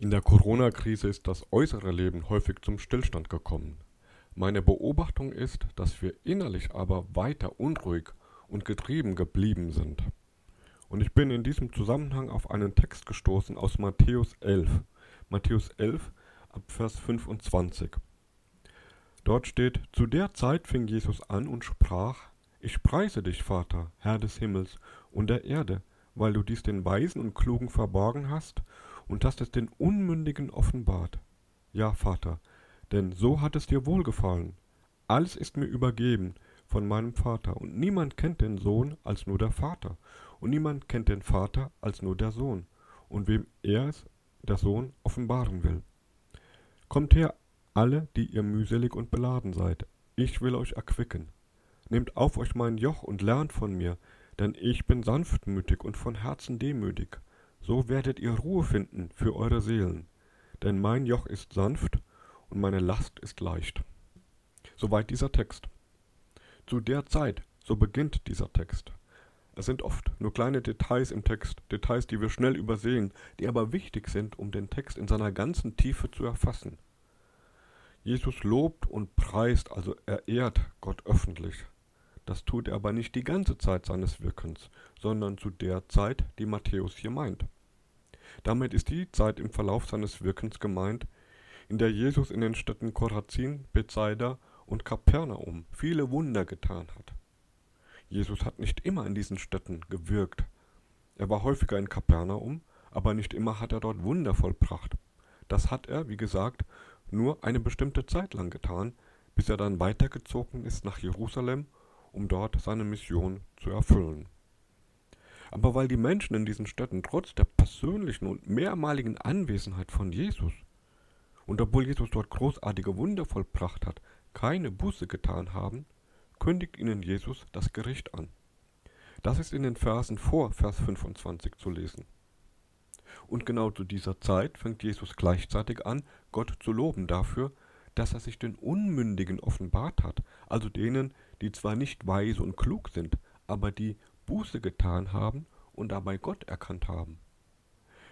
In der Corona-Krise ist das äußere Leben häufig zum Stillstand gekommen. Meine Beobachtung ist, dass wir innerlich aber weiter unruhig und getrieben geblieben sind. Und ich bin in diesem Zusammenhang auf einen Text gestoßen aus Matthäus 11. Matthäus 11 ab Vers 25. Dort steht, zu der Zeit fing Jesus an und sprach, ich preise dich, Vater, Herr des Himmels und der Erde, weil du dies den Weisen und Klugen verborgen hast und hast es den Unmündigen offenbart. Ja, Vater, denn so hat es dir wohlgefallen. Alles ist mir übergeben von meinem Vater, und niemand kennt den Sohn als nur der Vater, und niemand kennt den Vater als nur der Sohn, und wem er es, der Sohn, offenbaren will. Kommt her, alle, die ihr mühselig und beladen seid, ich will euch erquicken. Nehmt auf euch mein Joch und lernt von mir, denn ich bin sanftmütig und von Herzen demütig, so werdet ihr Ruhe finden für eure Seelen, denn mein Joch ist sanft und meine Last ist leicht. Soweit dieser Text. Zu der Zeit, so beginnt dieser Text. Es sind oft nur kleine Details im Text, Details, die wir schnell übersehen, die aber wichtig sind, um den Text in seiner ganzen Tiefe zu erfassen. Jesus lobt und preist, also er ehrt Gott öffentlich. Das tut er aber nicht die ganze Zeit seines Wirkens, sondern zu der Zeit, die Matthäus hier meint. Damit ist die Zeit im Verlauf seines Wirkens gemeint, in der Jesus in den Städten Korazin, Bethsaida und Kapernaum viele Wunder getan hat. Jesus hat nicht immer in diesen Städten gewirkt. Er war häufiger in Kapernaum, aber nicht immer hat er dort Wunder vollbracht. Das hat er, wie gesagt, nur eine bestimmte Zeit lang getan, bis er dann weitergezogen ist nach Jerusalem um dort seine Mission zu erfüllen. Aber weil die Menschen in diesen Städten trotz der persönlichen und mehrmaligen Anwesenheit von Jesus und obwohl Jesus dort großartige Wunder vollbracht hat, keine Buße getan haben, kündigt ihnen Jesus das Gericht an. Das ist in den Versen vor Vers 25 zu lesen. Und genau zu dieser Zeit fängt Jesus gleichzeitig an, Gott zu loben dafür, dass er sich den Unmündigen offenbart hat, also denen, die zwar nicht weise und klug sind, aber die Buße getan haben und dabei Gott erkannt haben.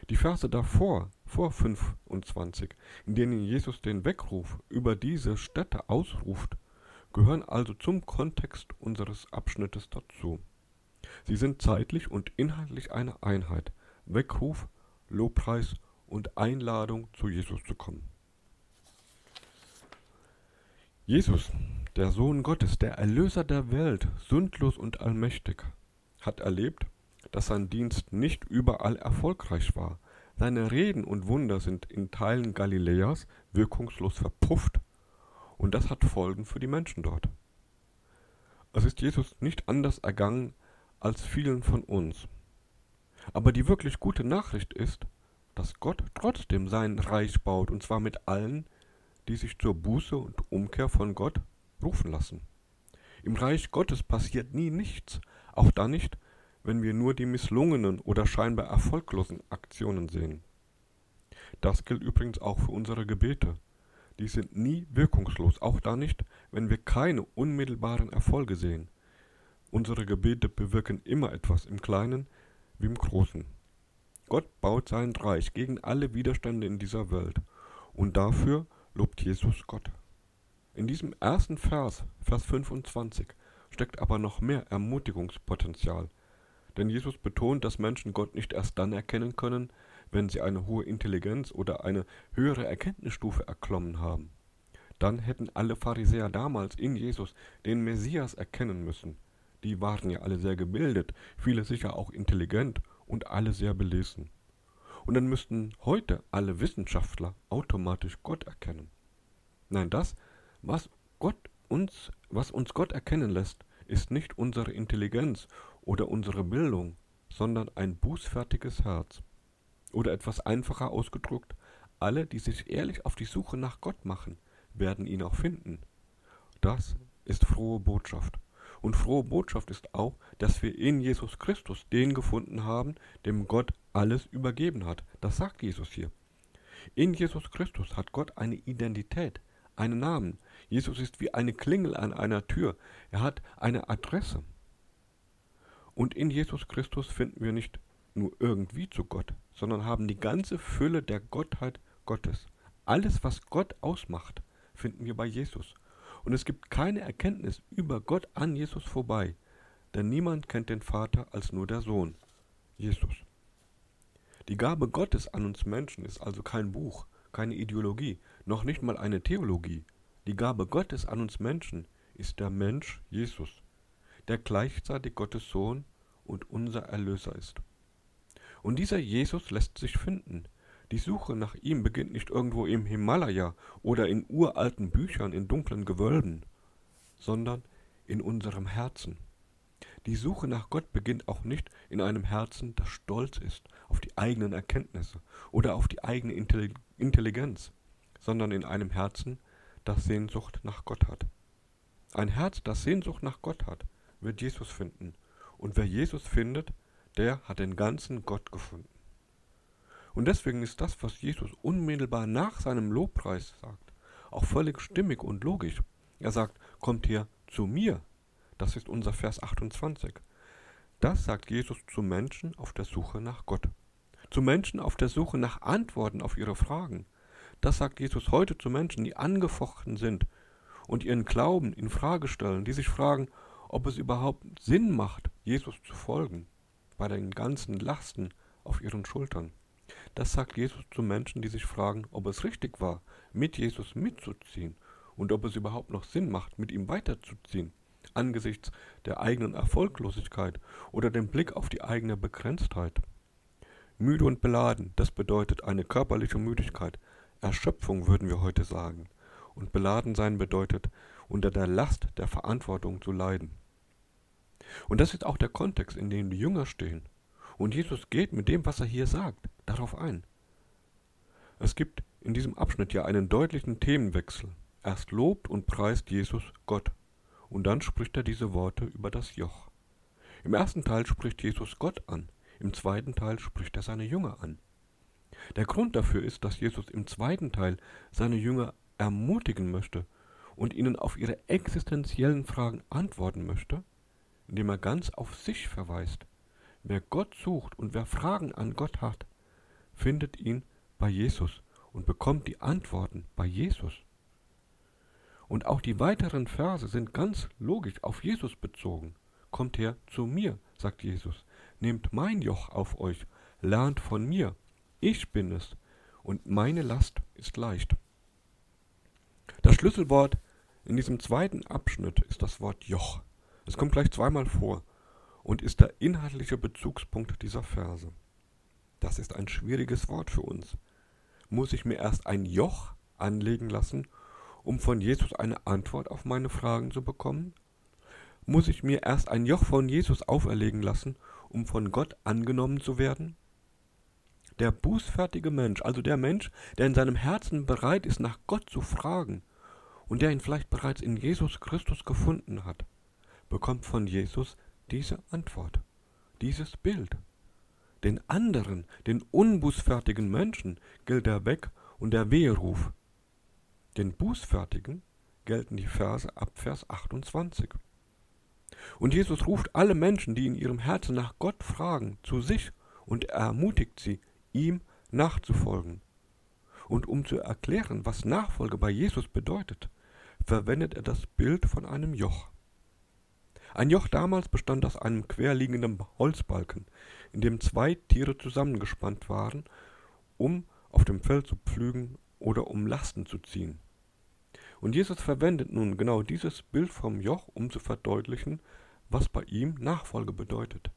Die Verse davor, vor 25, in denen Jesus den Weckruf über diese Städte ausruft, gehören also zum Kontext unseres Abschnittes dazu. Sie sind zeitlich und inhaltlich eine Einheit. Weckruf, Lobpreis und Einladung zu Jesus zu kommen. Jesus, der Sohn Gottes, der Erlöser der Welt, sündlos und allmächtig, hat erlebt, dass sein Dienst nicht überall erfolgreich war. Seine Reden und Wunder sind in Teilen Galiläas wirkungslos verpufft und das hat Folgen für die Menschen dort. Es ist Jesus nicht anders ergangen als vielen von uns. Aber die wirklich gute Nachricht ist, dass Gott trotzdem sein Reich baut, und zwar mit allen, die sich zur Buße und Umkehr von Gott rufen lassen. Im Reich Gottes passiert nie nichts, auch dann nicht, wenn wir nur die misslungenen oder scheinbar erfolglosen Aktionen sehen. Das gilt übrigens auch für unsere Gebete. Die sind nie wirkungslos, auch dann nicht, wenn wir keine unmittelbaren Erfolge sehen. Unsere Gebete bewirken immer etwas im Kleinen wie im Großen. Gott baut sein Reich gegen alle Widerstände in dieser Welt, und dafür lobt Jesus Gott. In diesem ersten Vers, Vers 25, steckt aber noch mehr Ermutigungspotenzial. Denn Jesus betont, dass Menschen Gott nicht erst dann erkennen können, wenn sie eine hohe Intelligenz oder eine höhere Erkenntnisstufe erklommen haben. Dann hätten alle Pharisäer damals in Jesus den Messias erkennen müssen. Die waren ja alle sehr gebildet, viele sicher auch intelligent und alle sehr belesen. Und dann müssten heute alle Wissenschaftler automatisch Gott erkennen. Nein, das, was Gott uns, was uns Gott erkennen lässt, ist nicht unsere Intelligenz oder unsere Bildung, sondern ein bußfertiges Herz. Oder etwas einfacher ausgedrückt, alle, die sich ehrlich auf die Suche nach Gott machen, werden ihn auch finden. Das ist frohe Botschaft. Und frohe Botschaft ist auch, dass wir in Jesus Christus den gefunden haben, dem Gott alles übergeben hat. Das sagt Jesus hier. In Jesus Christus hat Gott eine Identität, einen Namen. Jesus ist wie eine Klingel an einer Tür. Er hat eine Adresse. Und in Jesus Christus finden wir nicht nur irgendwie zu Gott, sondern haben die ganze Fülle der Gottheit Gottes. Alles, was Gott ausmacht, finden wir bei Jesus. Und es gibt keine Erkenntnis über Gott an Jesus vorbei, denn niemand kennt den Vater als nur der Sohn, Jesus. Die Gabe Gottes an uns Menschen ist also kein Buch, keine Ideologie, noch nicht mal eine Theologie. Die Gabe Gottes an uns Menschen ist der Mensch Jesus, der gleichzeitig Gottes Sohn und unser Erlöser ist. Und dieser Jesus lässt sich finden. Die Suche nach ihm beginnt nicht irgendwo im Himalaya oder in uralten Büchern in dunklen Gewölben, sondern in unserem Herzen. Die Suche nach Gott beginnt auch nicht in einem Herzen, das stolz ist auf die eigenen Erkenntnisse oder auf die eigene Intelligenz, sondern in einem Herzen, das Sehnsucht nach Gott hat. Ein Herz, das Sehnsucht nach Gott hat, wird Jesus finden. Und wer Jesus findet, der hat den ganzen Gott gefunden. Und deswegen ist das, was Jesus unmittelbar nach seinem Lobpreis sagt, auch völlig stimmig und logisch. Er sagt, kommt her zu mir. Das ist unser Vers 28. Das sagt Jesus zu Menschen auf der Suche nach Gott. Zu Menschen auf der Suche nach Antworten auf ihre Fragen. Das sagt Jesus heute zu Menschen, die angefochten sind und ihren Glauben in Frage stellen, die sich fragen, ob es überhaupt Sinn macht, Jesus zu folgen, bei den ganzen Lasten auf ihren Schultern. Das sagt Jesus zu Menschen, die sich fragen, ob es richtig war, mit Jesus mitzuziehen und ob es überhaupt noch Sinn macht, mit ihm weiterzuziehen, angesichts der eigenen Erfolglosigkeit oder dem Blick auf die eigene Begrenztheit. Müde und beladen, das bedeutet eine körperliche Müdigkeit, Erschöpfung würden wir heute sagen. Und beladen sein bedeutet, unter der Last der Verantwortung zu leiden. Und das ist auch der Kontext, in dem die Jünger stehen. Und Jesus geht mit dem, was er hier sagt, darauf ein. Es gibt in diesem Abschnitt ja einen deutlichen Themenwechsel. Erst lobt und preist Jesus Gott. Und dann spricht er diese Worte über das Joch. Im ersten Teil spricht Jesus Gott an, im zweiten Teil spricht er seine Jünger an. Der Grund dafür ist, dass Jesus im zweiten Teil seine Jünger ermutigen möchte und ihnen auf ihre existenziellen Fragen antworten möchte, indem er ganz auf sich verweist. Wer Gott sucht und wer Fragen an Gott hat, findet ihn bei Jesus und bekommt die Antworten bei Jesus. Und auch die weiteren Verse sind ganz logisch auf Jesus bezogen. Kommt her zu mir, sagt Jesus. Nehmt mein Joch auf euch, lernt von mir. Ich bin es, und meine Last ist leicht. Das Schlüsselwort in diesem zweiten Abschnitt ist das Wort Joch. Es kommt gleich zweimal vor und ist der inhaltliche Bezugspunkt dieser Verse. Das ist ein schwieriges Wort für uns. Muss ich mir erst ein Joch anlegen lassen, um von Jesus eine Antwort auf meine Fragen zu bekommen? Muss ich mir erst ein Joch von Jesus auferlegen lassen, um von Gott angenommen zu werden? Der bußfertige Mensch, also der Mensch, der in seinem Herzen bereit ist, nach Gott zu fragen und der ihn vielleicht bereits in Jesus Christus gefunden hat, bekommt von Jesus diese Antwort, dieses Bild. Den anderen, den unbußfertigen Menschen, gilt der Weg und der Weheruf. Den Bußfertigen gelten die Verse ab Vers 28. Und Jesus ruft alle Menschen, die in ihrem Herzen nach Gott fragen, zu sich und ermutigt sie, ihm nachzufolgen. Und um zu erklären, was Nachfolge bei Jesus bedeutet, verwendet er das Bild von einem Joch. Ein Joch damals bestand aus einem querliegenden Holzbalken, in dem zwei Tiere zusammengespannt waren, um auf dem Feld zu pflügen oder um Lasten zu ziehen. Und Jesus verwendet nun genau dieses Bild vom Joch, um zu verdeutlichen, was bei ihm Nachfolge bedeutet.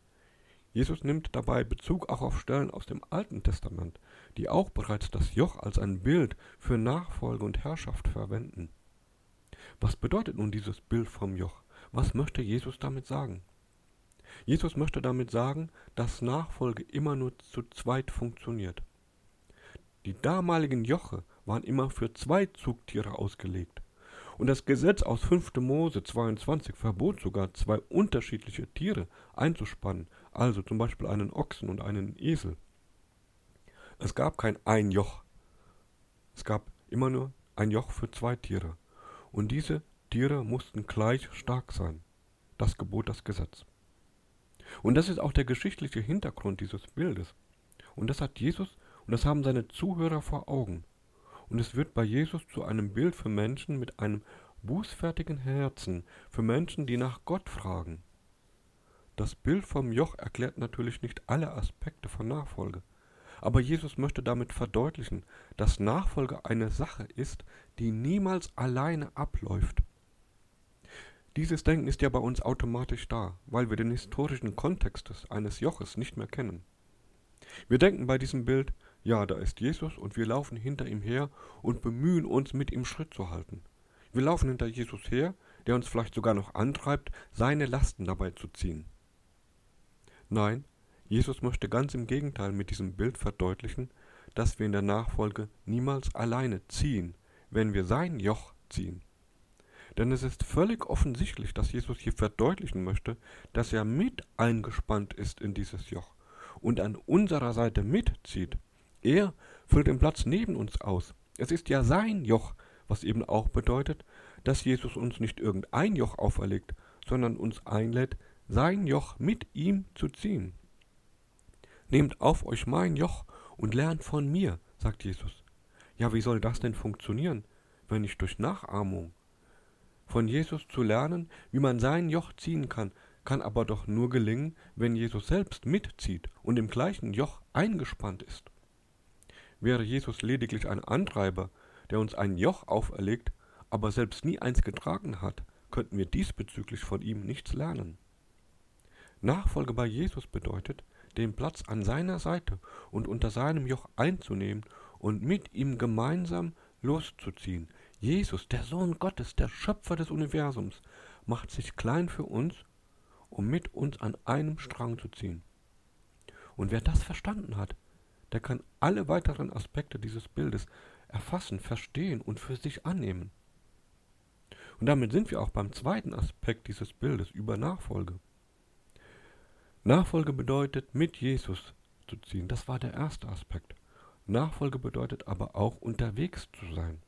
Jesus nimmt dabei Bezug auch auf Stellen aus dem Alten Testament, die auch bereits das Joch als ein Bild für Nachfolge und Herrschaft verwenden. Was bedeutet nun dieses Bild vom Joch? Was möchte Jesus damit sagen? Jesus möchte damit sagen, dass Nachfolge immer nur zu zweit funktioniert. Die damaligen Joche waren immer für zwei Zugtiere ausgelegt. Und das Gesetz aus 5. Mose 22 verbot sogar zwei unterschiedliche Tiere einzuspannen, also zum Beispiel einen Ochsen und einen Esel. Es gab kein ein Joch. Es gab immer nur ein Joch für zwei Tiere. Und diese Tiere mussten gleich stark sein. Das gebot das Gesetz. Und das ist auch der geschichtliche Hintergrund dieses Bildes. Und das hat Jesus und das haben seine Zuhörer vor Augen. Und es wird bei Jesus zu einem Bild für Menschen mit einem bußfertigen Herzen, für Menschen, die nach Gott fragen. Das Bild vom Joch erklärt natürlich nicht alle Aspekte von Nachfolge. Aber Jesus möchte damit verdeutlichen, dass Nachfolge eine Sache ist, die niemals alleine abläuft. Dieses Denken ist ja bei uns automatisch da, weil wir den historischen Kontext eines Joches nicht mehr kennen. Wir denken bei diesem Bild, ja, da ist Jesus und wir laufen hinter ihm her und bemühen uns, mit ihm Schritt zu halten. Wir laufen hinter Jesus her, der uns vielleicht sogar noch antreibt, seine Lasten dabei zu ziehen. Nein, Jesus möchte ganz im Gegenteil mit diesem Bild verdeutlichen, dass wir in der Nachfolge niemals alleine ziehen, wenn wir sein Joch ziehen. Denn es ist völlig offensichtlich, dass Jesus hier verdeutlichen möchte, dass er mit eingespannt ist in dieses Joch und an unserer Seite mitzieht. Er füllt den Platz neben uns aus. Es ist ja sein Joch, was eben auch bedeutet, dass Jesus uns nicht irgendein Joch auferlegt, sondern uns einlädt, sein Joch mit ihm zu ziehen. Nehmt auf euch mein Joch und lernt von mir, sagt Jesus. Ja, wie soll das denn funktionieren, wenn nicht durch Nachahmung? Von Jesus zu lernen, wie man sein Joch ziehen kann, kann aber doch nur gelingen, wenn Jesus selbst mitzieht und im gleichen Joch eingespannt ist. Wäre Jesus lediglich ein Antreiber, der uns ein Joch auferlegt, aber selbst nie eins getragen hat, könnten wir diesbezüglich von ihm nichts lernen. Nachfolge bei Jesus bedeutet, den Platz an seiner Seite und unter seinem Joch einzunehmen und mit ihm gemeinsam loszuziehen. Jesus, der Sohn Gottes, der Schöpfer des Universums, macht sich klein für uns, um mit uns an einem Strang zu ziehen. Und wer das verstanden hat, der kann alle weiteren Aspekte dieses Bildes erfassen, verstehen und für sich annehmen. Und damit sind wir auch beim zweiten Aspekt dieses Bildes über Nachfolge. Nachfolge bedeutet, mit Jesus zu ziehen. Das war der erste Aspekt. Nachfolge bedeutet aber auch, unterwegs zu sein.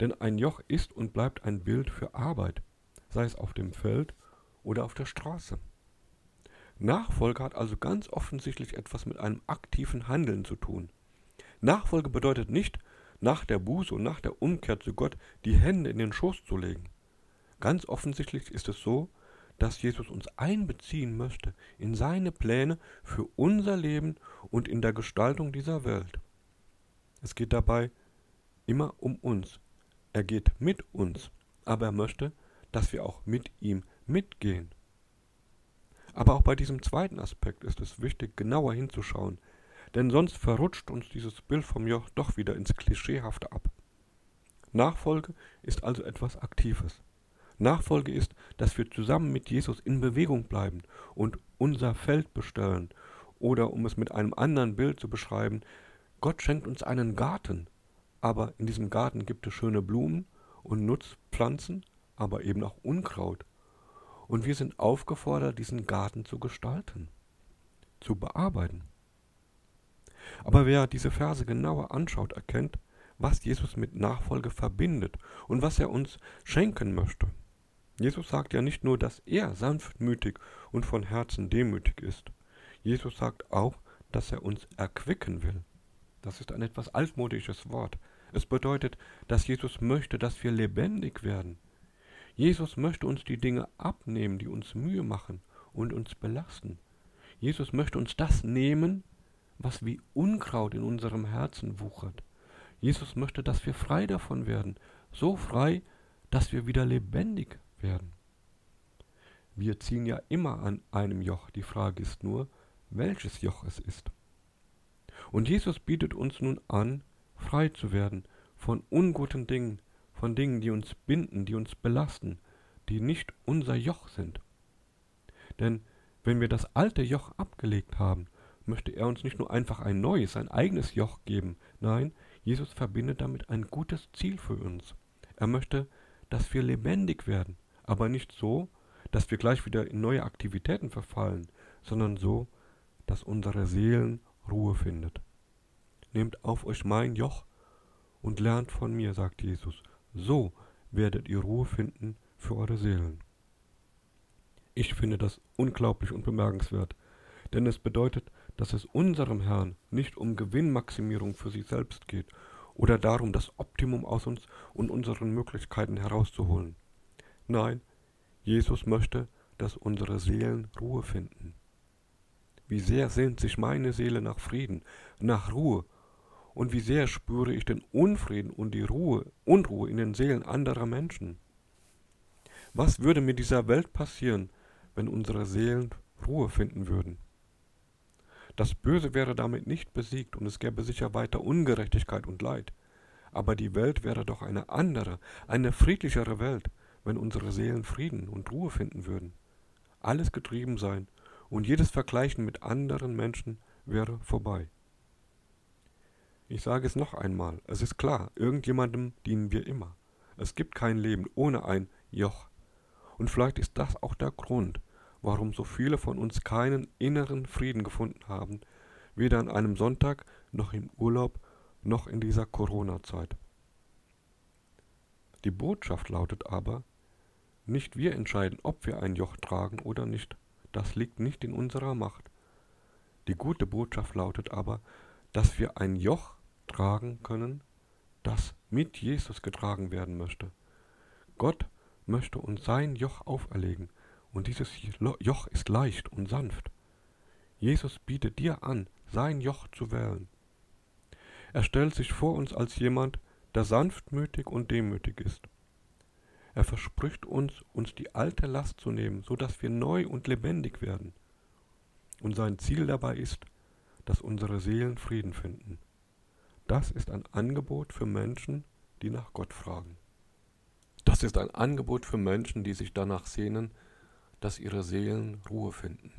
Denn ein Joch ist und bleibt ein Bild für Arbeit, sei es auf dem Feld oder auf der Straße. Nachfolge hat also ganz offensichtlich etwas mit einem aktiven Handeln zu tun. Nachfolge bedeutet nicht, nach der Buße und nach der Umkehr zu Gott die Hände in den Schoß zu legen. Ganz offensichtlich ist es so, dass Jesus uns einbeziehen möchte in seine Pläne für unser Leben und in der Gestaltung dieser Welt. Es geht dabei immer um uns. Er geht mit uns, aber er möchte, dass wir auch mit ihm mitgehen. Aber auch bei diesem zweiten Aspekt ist es wichtig, genauer hinzuschauen, denn sonst verrutscht uns dieses Bild vom Joch doch wieder ins Klischeehafte ab. Nachfolge ist also etwas Aktives. Nachfolge ist, dass wir zusammen mit Jesus in Bewegung bleiben und unser Feld bestellen. Oder um es mit einem anderen Bild zu beschreiben, Gott schenkt uns einen Garten, aber in diesem Garten gibt es schöne Blumen und Nutzpflanzen, aber eben auch Unkraut. Und wir sind aufgefordert, diesen Garten zu gestalten, zu bearbeiten. Aber wer diese Verse genauer anschaut, erkennt, was Jesus mit Nachfolge verbindet und was er uns schenken möchte. Jesus sagt ja nicht nur, dass er sanftmütig und von Herzen demütig ist. Jesus sagt auch, dass er uns erquicken will. Das ist ein etwas altmodisches Wort. Es bedeutet, dass Jesus möchte, dass wir lebendig werden, Jesus möchte uns die Dinge abnehmen, die uns Mühe machen und uns belasten. Jesus möchte uns das nehmen, was wie Unkraut in unserem Herzen wuchert. Jesus möchte, dass wir frei davon werden, so frei, dass wir wieder lebendig werden. Wir ziehen ja immer an einem Joch, die Frage ist nur, welches Joch es ist. Und Jesus bietet uns nun an, frei zu werden von unguten Dingen, von Dingen, die uns binden, die uns belasten, die nicht unser Joch sind. Denn wenn wir das alte Joch abgelegt haben, möchte er uns nicht nur einfach ein neues, ein eigenes Joch geben, nein, Jesus verbindet damit ein gutes Ziel für uns. Er möchte, dass wir lebendig werden, aber nicht so, dass wir gleich wieder in neue Aktivitäten verfallen, sondern so, dass unsere Seelen Ruhe findet. Nehmt auf euch mein Joch und lernt von mir, sagt Jesus, so werdet ihr Ruhe finden für eure Seelen. Ich finde das unglaublich und bemerkenswert, denn es bedeutet, dass es unserem Herrn nicht um Gewinnmaximierung für sich selbst geht oder darum, das Optimum aus uns und unseren Möglichkeiten herauszuholen. Nein, Jesus möchte, dass unsere Seelen Ruhe finden. Wie sehr sehnt sich meine Seele nach Frieden, nach Ruhe, und wie sehr spüre ich den Unfrieden und die Ruhe, Unruhe in den Seelen anderer Menschen. Was würde mit dieser Welt passieren, wenn unsere Seelen Ruhe finden würden? Das Böse wäre damit nicht besiegt und es gäbe sicher weiter Ungerechtigkeit und Leid. Aber die Welt wäre doch eine andere, eine friedlichere Welt, wenn unsere Seelen Frieden und Ruhe finden würden. Alles getrieben sein und jedes Vergleichen mit anderen Menschen wäre vorbei. Ich sage es noch einmal, es ist klar, irgendjemandem dienen wir immer. Es gibt kein Leben ohne ein Joch. Und vielleicht ist das auch der Grund, warum so viele von uns keinen inneren Frieden gefunden haben, weder an einem Sonntag noch im Urlaub noch in dieser Corona-Zeit. Die Botschaft lautet aber, nicht wir entscheiden, ob wir ein Joch tragen oder nicht. Das liegt nicht in unserer Macht. Die gute Botschaft lautet aber, dass wir ein Joch tragen können, das mit Jesus getragen werden möchte. Gott möchte uns sein Joch auferlegen, und dieses Joch ist leicht und sanft. Jesus bietet dir an, sein Joch zu wählen. Er stellt sich vor uns als jemand, der sanftmütig und demütig ist. Er verspricht uns, uns die alte Last zu nehmen, so dass wir neu und lebendig werden. Und sein Ziel dabei ist, dass unsere Seelen Frieden finden. Das ist ein Angebot für Menschen, die nach Gott fragen. Das ist ein Angebot für Menschen, die sich danach sehnen, dass ihre Seelen Ruhe finden.